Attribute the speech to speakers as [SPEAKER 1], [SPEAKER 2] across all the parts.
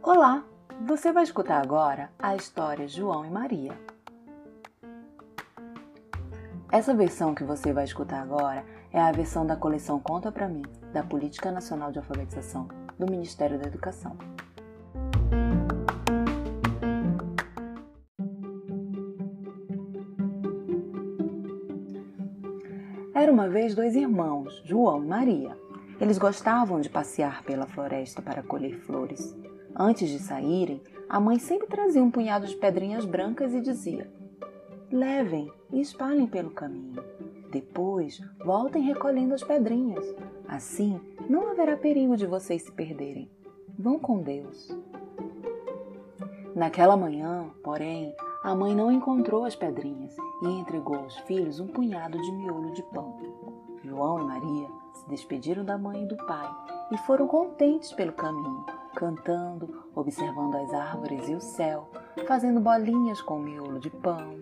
[SPEAKER 1] Olá! Você vai escutar agora a história João e Maria. Essa versão que você vai escutar agora é a versão da coleção Conta Pra Mim, da Política Nacional de Alfabetização do Ministério da Educação. Era uma vez dois irmãos, João e Maria. Eles gostavam de passear pela floresta para colher flores. Antes de saírem, a mãe sempre trazia um punhado de pedrinhas brancas e dizia: Levem e espalhem pelo caminho. Depois, voltem recolhendo as pedrinhas. Assim, não haverá perigo de vocês se perderem. Vão com Deus. Naquela manhã, porém, a mãe não encontrou as pedrinhas e entregou aos filhos um punhado de miolo de pão. João e Maria se despediram da mãe e do pai e foram contentes pelo caminho, cantando, observando as árvores e o céu, fazendo bolinhas com o miolo de pão.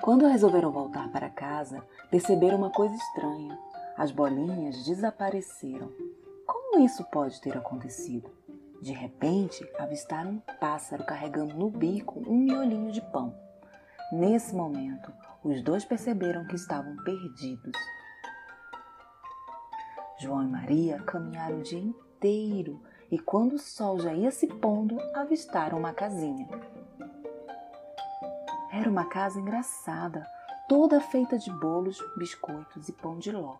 [SPEAKER 1] Quando resolveram voltar para casa, perceberam uma coisa estranha. As bolinhas desapareceram. Como isso pode ter acontecido? De repente, avistaram um pássaro carregando no bico um miolinho de pão. Nesse momento, os dois perceberam que estavam perdidos. João e Maria caminharam o dia inteiro e, quando o sol já ia se pondo, avistaram uma casinha. Era uma casa engraçada, toda feita de bolos, biscoitos e pão de ló.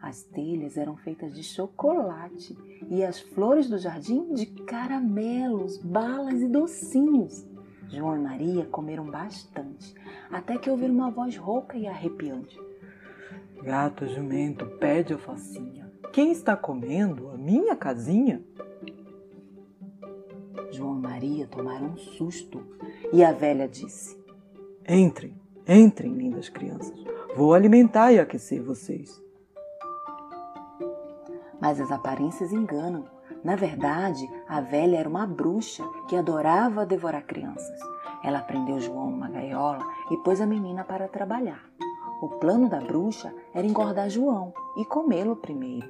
[SPEAKER 1] As telhas eram feitas de chocolate e as flores do jardim de caramelos, balas e docinhos. João e Maria comeram bastante, até que ouviram uma voz rouca e arrepiante.
[SPEAKER 2] Gato jumento, pede alfacinha. Quem está comendo a minha casinha?
[SPEAKER 1] João e Maria tomaram um susto e a velha disse:
[SPEAKER 2] Entrem, entrem, lindas crianças. Vou alimentar e aquecer vocês.
[SPEAKER 1] Mas as aparências enganam. Na verdade, a velha era uma bruxa que adorava devorar crianças. Ela prendeu João numa gaiola e pôs a menina para trabalhar. O plano da bruxa era engordar João e comê-lo primeiro.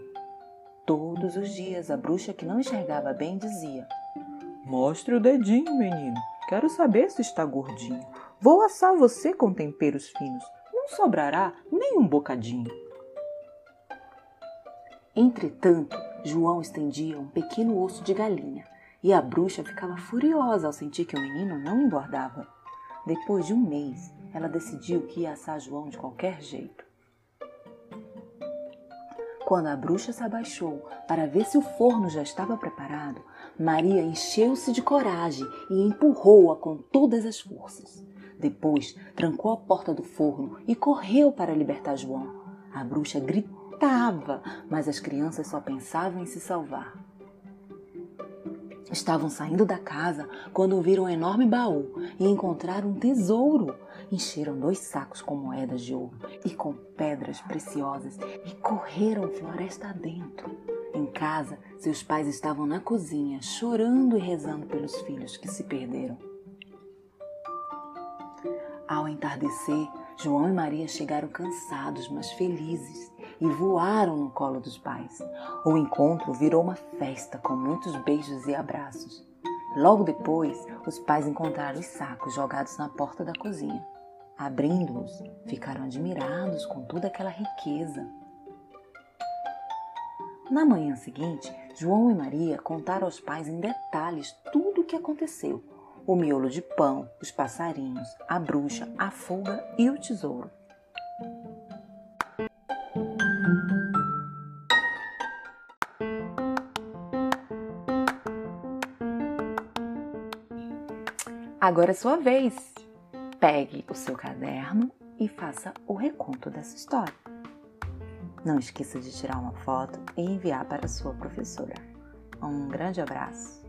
[SPEAKER 1] Todos os dias a bruxa que não enxergava bem dizia:
[SPEAKER 2] Mostre o dedinho, menino. Quero saber se está gordinho. Vou assar você com temperos finos. Não sobrará nem um bocadinho.
[SPEAKER 1] Entretanto, João estendia um pequeno osso de galinha e a bruxa ficava furiosa ao sentir que o menino não engordava. Depois de um mês, ela decidiu que ia assar João de qualquer jeito. Quando a bruxa se abaixou para ver se o forno já estava preparado, Maria encheu-se de coragem e empurrou-a com todas as forças. Depois, trancou a porta do forno e correu para libertar João. A bruxa gritava, mas as crianças só pensavam em se salvar. Estavam saindo da casa quando ouviram um enorme baú e encontraram um tesouro. Encheram dois sacos com moedas de ouro e com pedras preciosas e correram floresta adentro. Em casa, seus pais estavam na cozinha, chorando e rezando pelos filhos que se perderam. Ao entardecer, João e Maria chegaram cansados, mas felizes, e voaram no colo dos pais. O encontro virou uma festa com muitos beijos e abraços. Logo depois, os pais encontraram os sacos jogados na porta da cozinha. Abrindo-os, ficaram admirados com toda aquela riqueza. Na manhã seguinte, João e Maria contaram aos pais em detalhes tudo o que aconteceu o miolo de pão, os passarinhos, a bruxa, a fuga e o tesouro. Agora é sua vez. Pegue o seu caderno e faça o reconto dessa história. Não esqueça de tirar uma foto e enviar para sua professora. Um grande abraço.